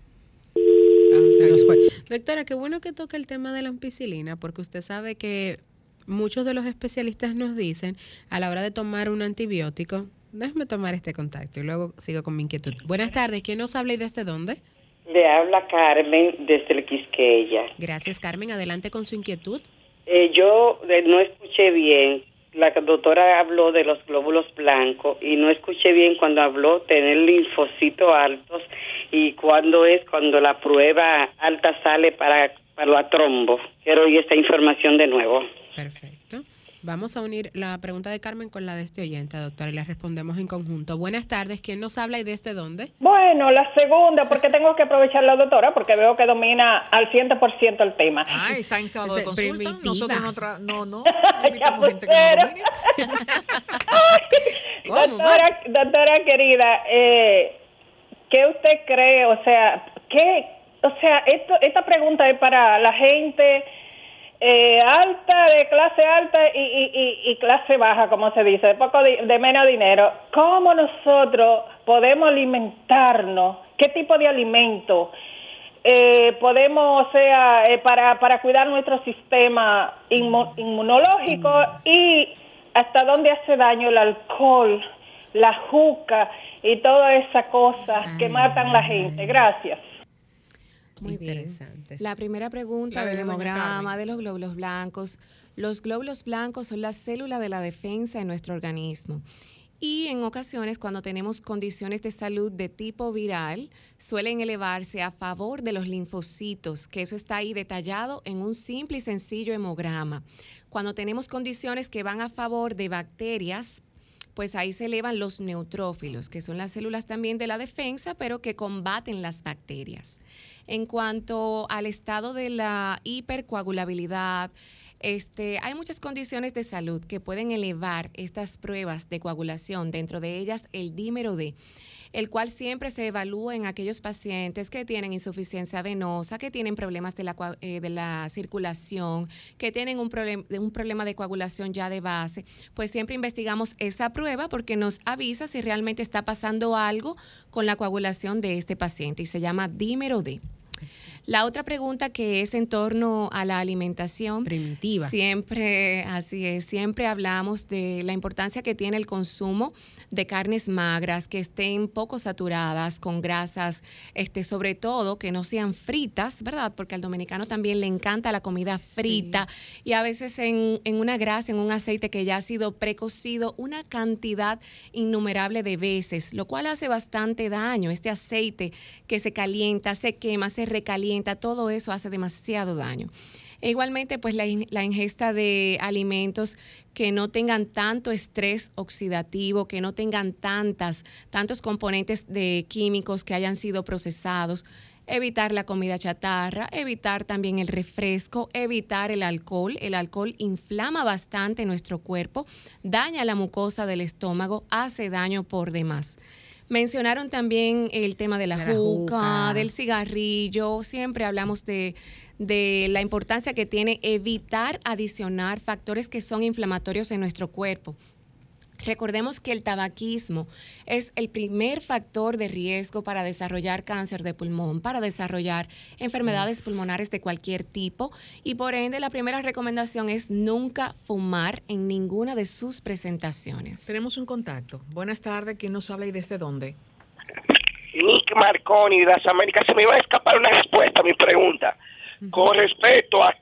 Doctora, qué bueno que toque el tema de la ampicilina, porque usted sabe que muchos de los especialistas nos dicen a la hora de tomar un antibiótico, déjame tomar este contacto y luego sigo con mi inquietud. Buenas tardes, ¿quién nos habla y desde dónde? Le habla Carmen desde el Quisqueya. Gracias, Carmen. Adelante con su inquietud. Eh, yo eh, no escuché bien. La doctora habló de los glóbulos blancos y no escuché bien cuando habló tener linfocitos altos y cuando es cuando la prueba alta sale para, para la trombo. Quiero oír esta información de nuevo. Perfecto. Vamos a unir la pregunta de Carmen con la de este oyente, doctora, y la respondemos en conjunto. Buenas tardes, ¿quién nos habla y desde dónde? Bueno, la segunda, porque tengo que aprovechar la doctora, porque veo que domina al 100% el tema. Ay, está en sábado de consulta. Nosotros no, no, [LAUGHS] no, invitamos gente que no domine. [LAUGHS] [LAUGHS] doctora, doctora querida, eh, ¿qué usted cree? O sea, ¿qué? O sea, esto, esta pregunta es para la gente eh, alta, de clase alta y, clase baja, como se dice, de poco de, menos dinero, ¿cómo nosotros podemos alimentarnos? ¿Qué tipo de alimento eh, podemos, o sea, eh, para, para cuidar nuestro sistema inmunológico y hasta dónde hace daño el alcohol, la juca y todas esas cosas que matan la gente? Gracias. Muy bien. La primera pregunta del hemograma, de los glóbulos blancos. Los glóbulos blancos son la célula de la defensa de nuestro organismo. Y en ocasiones, cuando tenemos condiciones de salud de tipo viral, suelen elevarse a favor de los linfocitos, que eso está ahí detallado en un simple y sencillo hemograma. Cuando tenemos condiciones que van a favor de bacterias, pues ahí se elevan los neutrófilos, que son las células también de la defensa, pero que combaten las bacterias. En cuanto al estado de la hipercoagulabilidad, este, hay muchas condiciones de salud que pueden elevar estas pruebas de coagulación, dentro de ellas el dímero D el cual siempre se evalúa en aquellos pacientes que tienen insuficiencia venosa, que tienen problemas de la, eh, de la circulación, que tienen un, un problema de coagulación ya de base, pues siempre investigamos esa prueba porque nos avisa si realmente está pasando algo con la coagulación de este paciente y se llama dímero D. La otra pregunta que es en torno a la alimentación. Primitiva. Siempre, así es, siempre hablamos de la importancia que tiene el consumo de carnes magras, que estén poco saturadas, con grasas, este, sobre todo que no sean fritas, ¿verdad? Porque al dominicano también le encanta la comida frita y a veces en, en una grasa, en un aceite que ya ha sido precocido una cantidad innumerable de veces, lo cual hace bastante daño. Este aceite que se calienta, se quema, se recalienta todo eso hace demasiado daño. E igualmente, pues la, la, ingesta de alimentos que no tengan tanto estrés oxidativo, que no tengan tantas, tantos componentes de químicos que hayan sido procesados, evitar la comida chatarra, evitar también el refresco, evitar el alcohol. El alcohol inflama bastante nuestro cuerpo, daña la mucosa del estómago, hace daño por demás. Mencionaron también el tema de la, juca, del cigarrillo. Siempre hablamos de, de la importancia que tiene evitar adicionar factores que son inflamatorios en nuestro cuerpo. Recordemos que el tabaquismo es el primer factor de riesgo para desarrollar cáncer de pulmón, para desarrollar enfermedades pulmonares de cualquier tipo y por ende la primera recomendación es nunca fumar en ninguna de sus presentaciones. Tenemos un contacto. Buenas tardes, ¿quién nos habla y desde dónde? Nick Marconi de las Américas. Se me iba a escapar una respuesta a mi pregunta. Con respecto a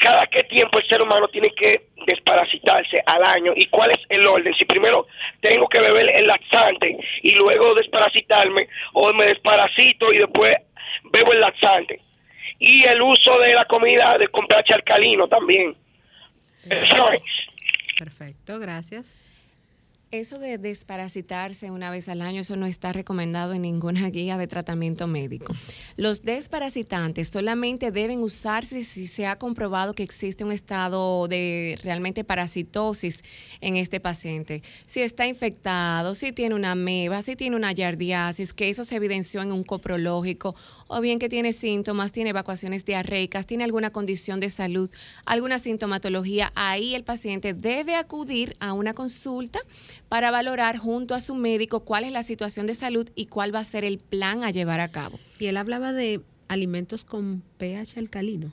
cada qué tiempo el ser humano tiene que desparasitarse al año y cuál es el orden. Si primero tengo que beber el laxante y luego desparasitarme o me desparasito y después bebo el laxante. Y el uso de la comida de pH alcalino también. Perfecto, gracias. Eso de desparasitarse una vez al año, eso no está recomendado en ninguna [LAUGHS] guía de tratamiento médico. Los desparasitantes solamente deben usarse si se ha comprobado que existe un estado de realmente parasitosis en este paciente. Si está infectado, si tiene una ameba, si tiene una yardiasis, que eso se evidenció en un coprológico, o bien que tiene síntomas, tiene evacuaciones diarreicas, tiene alguna condición de salud, alguna sintomatología, ahí el paciente debe acudir a una consulta para valorar junto a su médico cuál es la situación de salud y cuál va a ser el plan a llevar a cabo. Y él hablaba de alimentos con pH alcalino.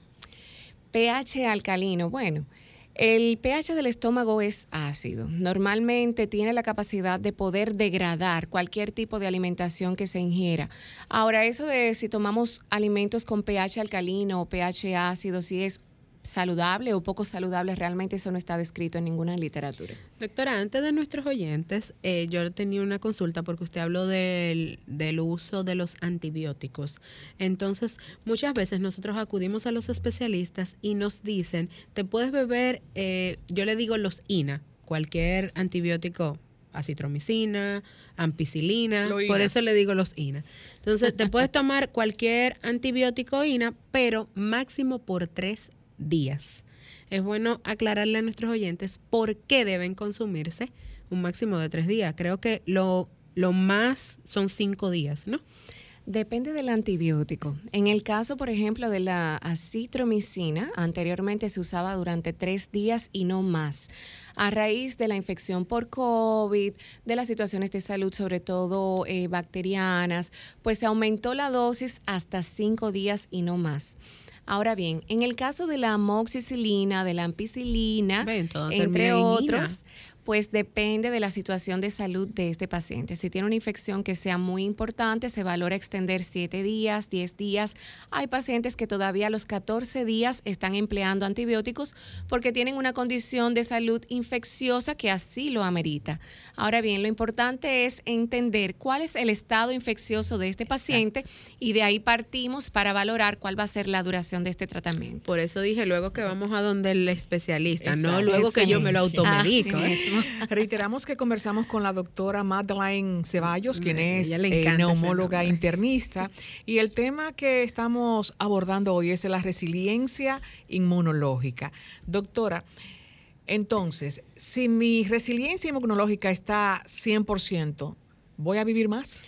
pH alcalino, bueno. El pH del estómago es ácido. Normalmente tiene la capacidad de poder degradar cualquier tipo de alimentación que se ingiera. Ahora, eso de si tomamos alimentos con pH alcalino o pH ácido, si es saludable o poco saludable, realmente eso no está descrito en ninguna literatura. Doctora, antes de nuestros oyentes, eh, yo tenía una consulta porque usted habló del, del uso de los antibióticos. Entonces, muchas veces nosotros acudimos a los especialistas y nos dicen, te puedes beber, eh, yo le digo los INA, cualquier antibiótico acitromicina, ampicilina, por eso le digo los INA. Entonces, te puedes tomar cualquier antibiótico INA, pero máximo por tres días. Es bueno aclararle a nuestros oyentes por qué deben consumirse un máximo de tres días. Creo que lo, lo más son cinco días, ¿no? Depende del antibiótico. En el caso, por ejemplo, de la acitromicina, anteriormente se usaba durante tres días y no más. A raíz de la infección por COVID, de las situaciones de salud, sobre todo eh, bacterianas, pues se aumentó la dosis hasta cinco días y no más. Ahora bien, en el caso de la amoxicilina, de la ampicilina, Ven, entre otros. Pues depende de la situación de salud de este paciente. Si tiene una infección que sea muy importante, se valora extender 7 días, 10 días. Hay pacientes que todavía a los 14 días están empleando antibióticos porque tienen una condición de salud infecciosa que así lo amerita. Ahora bien, lo importante es entender cuál es el estado infeccioso de este paciente y de ahí partimos para valorar cuál va a ser la duración de este tratamiento. Por eso dije luego que vamos a donde el especialista, no luego que yo me lo automedico. Así ¿eh? [LAUGHS] Reiteramos que conversamos con la doctora Madeline Ceballos, quien es eh, neumóloga internista, y el tema que estamos abordando hoy es la resiliencia inmunológica. Doctora, entonces, si mi resiliencia inmunológica está 100%, ¿voy a vivir más?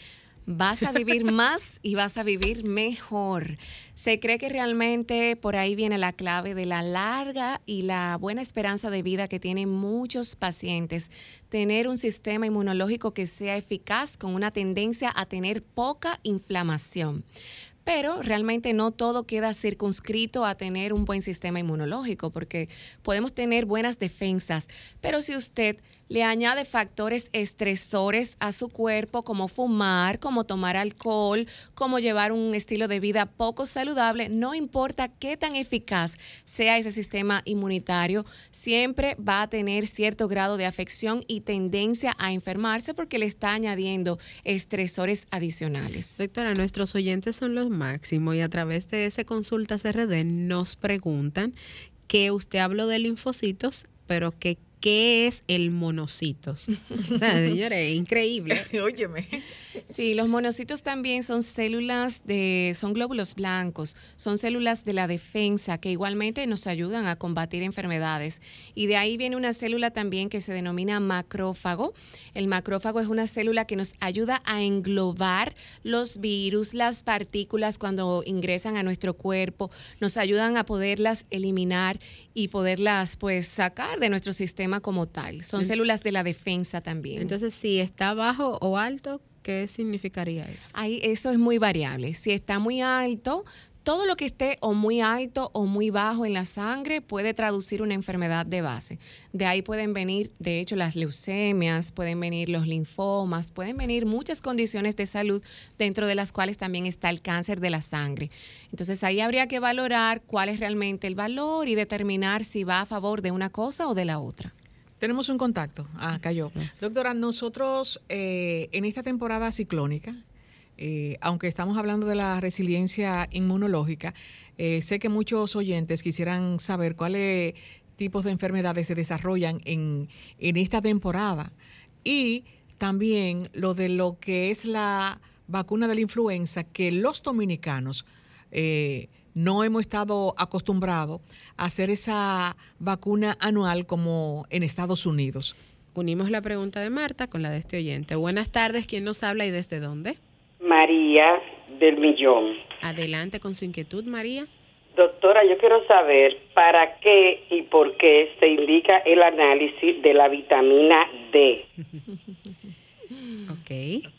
Vas a vivir [LAUGHS] más y vas a vivir mejor. Se cree que realmente por ahí viene la clave de la larga y la buena esperanza de vida que tienen muchos pacientes. Tener un sistema inmunológico que sea eficaz con una tendencia a tener poca inflamación. Pero realmente no todo queda circunscrito a tener un buen sistema inmunológico, porque podemos tener buenas defensas, pero si usted le añade factores estresores a su cuerpo, como fumar, como tomar alcohol, como llevar un estilo de vida poco saludable, no importa qué tan eficaz sea ese sistema inmunitario, siempre va a tener cierto grado de afección y tendencia a enfermarse porque le está añadiendo estresores adicionales. Doctora, nuestros oyentes son los máximos y a través de ese consulta CRD nos preguntan que usted habló de linfocitos, pero que qué es el monocitos. [LAUGHS] O sea, señores, es increíble. [LAUGHS] Óyeme. Sí, los monocitos también son células de, son glóbulos blancos, son células de la defensa que igualmente nos ayudan a combatir enfermedades. Y de ahí viene una célula también que se denomina macrófago. El macrófago es una célula que nos ayuda a englobar los virus, las partículas cuando ingresan a nuestro cuerpo, nos ayudan a poderlas eliminar y poderlas pues sacar de nuestro sistema como tal. Son células de la defensa también. Entonces, si está bajo o alto, ¿qué significaría eso? Ahí, eso es muy variable. Si está muy alto, todo lo que esté o muy alto o muy bajo en la sangre puede traducir una enfermedad de base. De ahí pueden venir, de hecho, las leucemias, pueden venir los linfomas, pueden venir muchas condiciones de salud, dentro de las cuales también está el cáncer de la sangre. Entonces ahí habría que valorar cuál es realmente el valor y determinar si va a favor de una cosa o de la otra. Tenemos un contacto. Ah, cayó. Doctora, nosotros eh, en esta temporada ciclónica, eh, aunque estamos hablando de la resiliencia inmunológica, eh, sé que muchos oyentes quisieran saber cuáles tipos de enfermedades se desarrollan en, en esta temporada y también lo de lo que es la vacuna de la influenza, que los dominicanos eh, no hemos estado acostumbrados a hacer esa vacuna anual como en Estados Unidos. Unimos la pregunta de Marta con la de este oyente. Buenas tardes, ¿quién nos habla y desde dónde? María del Millón. Adelante con su inquietud, María. Doctora, yo quiero saber para qué y por qué se indica el análisis de la vitamina D. [LAUGHS] ok.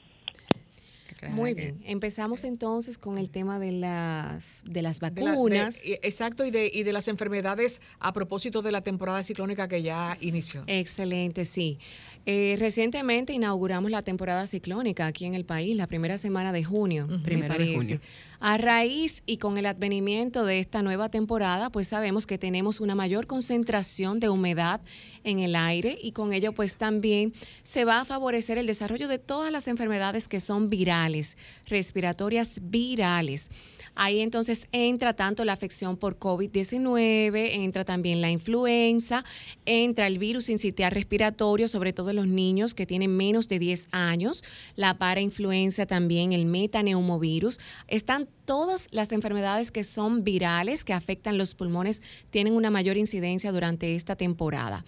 Muy bien. Empezamos entonces con el tema de las de las vacunas. De la, de, exacto, y de, y de las enfermedades a propósito de la temporada ciclónica que ya inició. Excelente, sí. Eh, recientemente inauguramos la temporada ciclónica aquí en el país, la primera semana de junio. Uh -huh, primera de junio. A raíz y con el advenimiento de esta nueva temporada, pues sabemos que tenemos una mayor concentración de humedad en el aire y con ello pues también se va a favorecer el desarrollo de todas las enfermedades que son virales, respiratorias virales. Ahí entonces entra tanto la afección por COVID-19, entra también la influenza, entra el virus incitial respiratorio, sobre todo los niños que tienen menos de 10 años, la parainfluenza también, el metaneumovirus. Están todas las enfermedades que son virales, que afectan los pulmones, tienen una mayor incidencia durante esta temporada.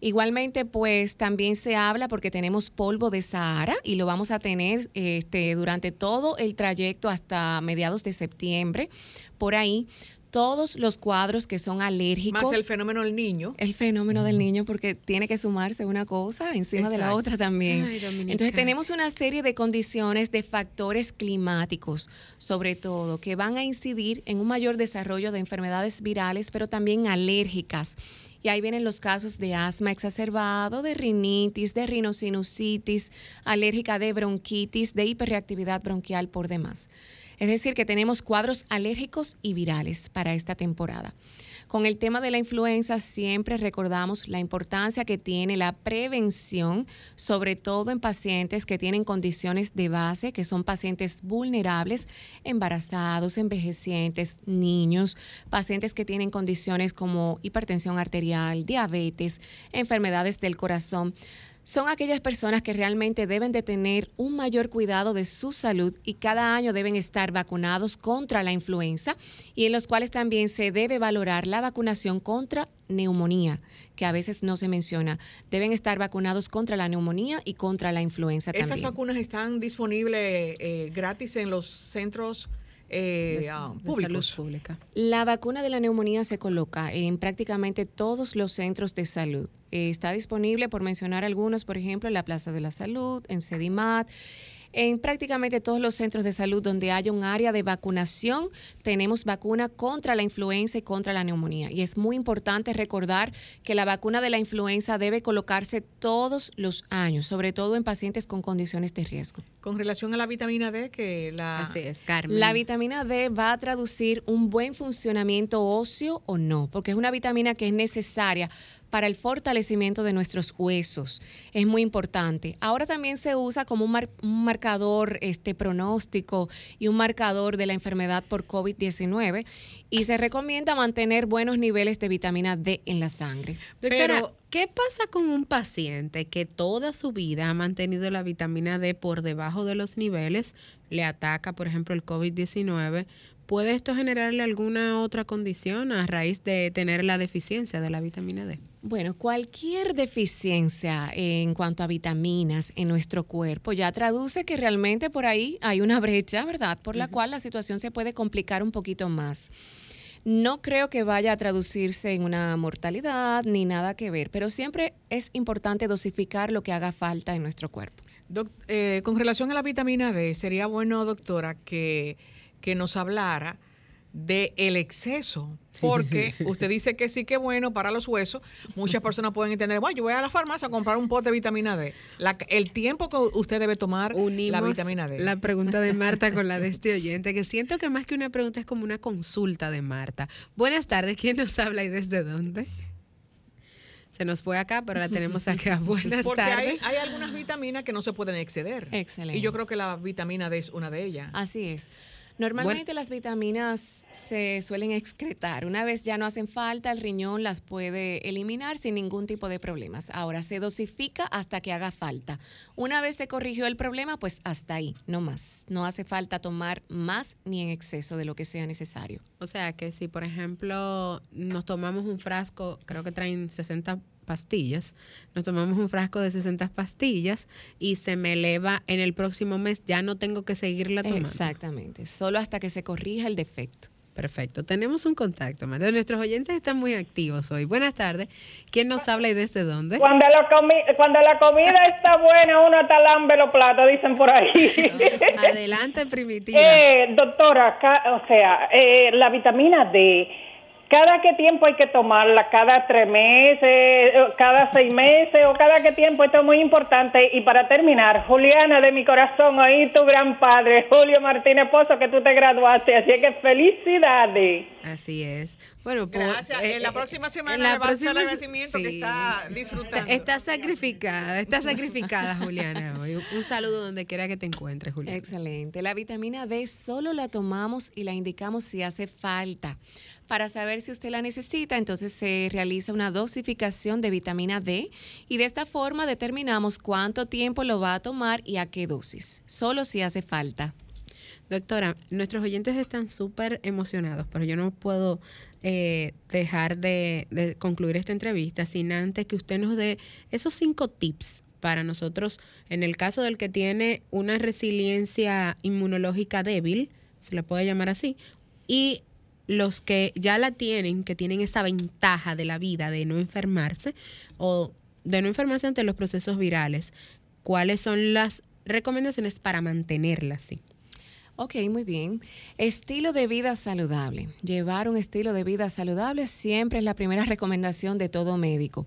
Igualmente, pues también se habla porque tenemos polvo de Sahara y lo vamos a tener este, durante todo el trayecto hasta mediados de septiembre. Por ahí, todos los cuadros que son alérgicos. Más el fenómeno del niño. El fenómeno del niño, porque tiene que sumarse una cosa encima Exacto. de la otra también. Ay, Entonces tenemos una serie de condiciones, de factores climáticos, sobre todo, que van a incidir en un mayor desarrollo de enfermedades virales, pero también alérgicas. Y ahí vienen los casos de asma exacerbado, de rinitis, de rinosinusitis, alérgica de bronquitis, de hiperreactividad bronquial por demás. Es decir, que tenemos cuadros alérgicos y virales para esta temporada. Con el tema de la influenza siempre recordamos la importancia que tiene la prevención, sobre todo en pacientes que tienen condiciones de base, que son pacientes vulnerables, embarazados, envejecientes, niños, pacientes que tienen condiciones como hipertensión arterial, diabetes, enfermedades del corazón son aquellas personas que realmente deben de tener un mayor cuidado de su salud y cada año deben estar vacunados contra la influenza y en los cuales también se debe valorar la vacunación contra neumonía, que a veces no se menciona. Deben estar vacunados contra la neumonía y contra la influenza ¿Esas también. ¿Esas vacunas están disponibles eh, gratis en los centros? Eh, de, uh, de públicos. salud pública. La vacuna de la neumonía se coloca en prácticamente todos los centros de salud. Eh, está disponible, por mencionar algunos, por ejemplo, en la Plaza de la Salud, en Sedimat. En prácticamente todos los centros de salud donde haya un área de vacunación, tenemos vacuna contra la influenza y contra la neumonía. Y es muy importante recordar que la vacuna de la influenza debe colocarse todos los años, sobre todo en pacientes con condiciones de riesgo. Con relación a la vitamina D, que la... Así es, Carmen. La vitamina D va a traducir un buen funcionamiento óseo o no, porque es una vitamina que es necesaria para el fortalecimiento de nuestros huesos. Es muy importante. Ahora también se usa como un, mar, un marcador este, pronóstico y un marcador de la enfermedad por COVID-19 y se recomienda mantener buenos niveles de vitamina D en la sangre. Doctora, Pero, ¿qué pasa con un paciente que toda su vida ha mantenido la vitamina D por debajo de los niveles? Le ataca, por ejemplo, el COVID-19, ¿Puede esto generarle alguna otra condición a raíz de tener la deficiencia de la vitamina D? Bueno, cualquier deficiencia en cuanto a vitaminas en nuestro cuerpo ya traduce que realmente por ahí hay una brecha, ¿verdad? Por la uh -huh. cual la situación se puede complicar un poquito más. No creo que vaya a traducirse en una mortalidad ni nada que ver, pero siempre es importante dosificar lo que haga falta en nuestro cuerpo. Doc- eh, con relación a la vitamina D, sería bueno, doctora, que, que nos hablara de el exceso, porque [LAUGHS] usted dice que sí que es bueno para los huesos. Muchas personas pueden entender, bueno, yo voy a la farmacia a comprar un pote de vitamina D. La- el tiempo que usted debe tomar la vitamina D. La pregunta de Marta con la de este oyente, que siento que más que una pregunta es como una consulta de Marta. Buenas tardes, ¿quién nos habla y desde dónde? Se nos fue acá, pero la tenemos acá. [LAUGHS] Buenas Porque hay, tardes. hay algunas vitaminas que no se pueden exceder. Excelente. Y yo creo que la vitamina D es una de ellas. Así es. Normalmente las vitaminas se suelen excretar. Una vez ya no hacen falta, el riñón las puede eliminar sin ningún tipo de problemas. Ahora se dosifica hasta que haga falta. Una vez se corrigió el problema, pues hasta ahí, no más. No hace falta tomar más ni en exceso de lo que sea necesario. O sea que si, por ejemplo, nos tomamos un frasco, creo que traen 60 pastillas, nos tomamos un frasco de 60 pastillas y se me eleva en el próximo mes, ya no tengo que seguirla tomando. Exactamente. Solo hasta que se corrija el defecto. Perfecto. Tenemos un contacto, Marta. Nuestros oyentes están muy activos hoy. Buenas tardes. ¿Quién nos habla y desde dónde? Cuando la, comi- cuando la comida [LAUGHS] está buena, uno hasta lambe los platos, dicen por ahí. Adelante, [LAUGHS] primitiva. Eh, doctora, o sea, eh, la vitamina D, ¿cada qué tiempo hay que tomarla? ¿Cada tres meses, cada seis meses o cada qué tiempo? Esto es muy importante. Y para terminar, Juliana, de mi corazón, oí tu gran padre, Julio Martínez Pozo, que tú te graduaste. Así es que felicidades. Así es. Bueno, por- Gracias. eh, en la eh, próxima semana en la le va a hacer el próxima- agradecimiento que está disfrutando. Está sacrificada, está sacrificada, Juliana. hoy. Un saludo donde quiera que te encuentres, Juliana. Excelente. La vitamina D solo la tomamos y la indicamos si hace falta. Para saber si usted la necesita, entonces se realiza una dosificación de vitamina D y de esta forma determinamos cuánto tiempo lo va a tomar y a qué dosis. Solo si hace falta. Doctora, nuestros oyentes están súper emocionados, pero yo no puedo eh, dejar de, de concluir esta entrevista sin antes que usted nos dé esos cinco tips para nosotros, en el caso del que tiene una resiliencia inmunológica débil, se le puede llamar así, y los que ya la tienen, que tienen esa ventaja de la vida de no enfermarse o de no enfermarse ante los procesos virales, ¿cuáles son las recomendaciones para mantenerla así? Ok, muy bien. Estilo de vida saludable. Llevar un estilo de vida saludable siempre es la primera [LAUGHS] recomendación de todo médico.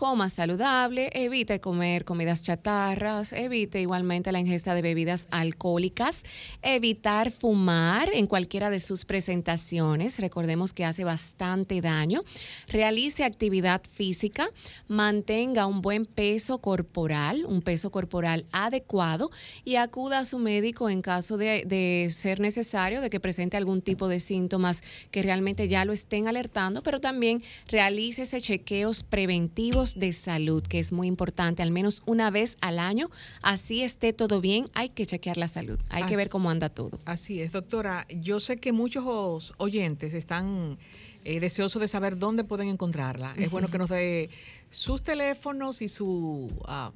Coma saludable, evite comer comidas chatarras, evite igualmente la ingesta de bebidas alcohólicas, evitar fumar en cualquiera de sus presentaciones, recordemos que hace bastante daño, realice actividad física, mantenga un buen peso corporal, un peso corporal adecuado y acuda a su médico en caso de, ser necesario, de que presente algún tipo de síntomas que realmente ya lo estén alertando, pero también realícese chequeos preventivos de salud, que es muy importante, al menos una vez al año, así esté todo bien, hay que chequear la salud, hay que ver cómo anda todo. Así es, doctora. Yo sé que muchos oyentes están eh, deseosos de saber dónde pueden encontrarla. Es bueno que nos dé sus teléfonos y su, ah,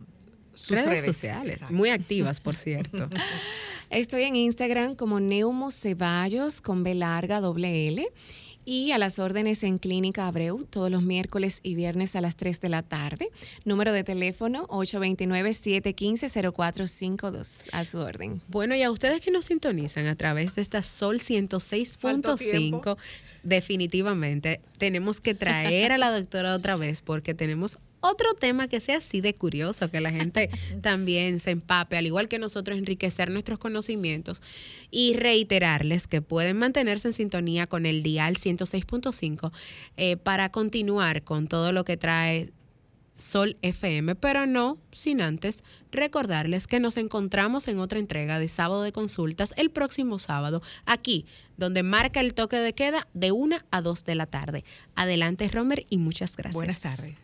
sus redes, redes, sociales, Exacto. muy [LAUGHS] activas, por cierto. Estoy en Instagram como Neumo Ceballos con B larga doble L y a las órdenes en Clínica Abreu todos los miércoles y viernes a las 3 de la tarde. Número de teléfono 829-715-0452. A su orden. Bueno, y a ustedes que nos sintonizan a través de esta Sol Faltó 106.5, definitivamente tenemos que traer a la doctora otra vez porque tenemos otro tema que sea así de curioso, que la gente [LAUGHS] también se empape, al igual que nosotros, enriquecer nuestros conocimientos y reiterarles que pueden mantenerse en sintonía con el dial 106.5 eh, para continuar con todo lo que trae Sol FM, pero no sin antes recordarles que nos encontramos en otra entrega de sábado de consultas el próximo sábado, aquí, donde marca el toque de queda de 1 a 2 de la tarde. Adelante, Romer, y muchas gracias. Buenas tardes.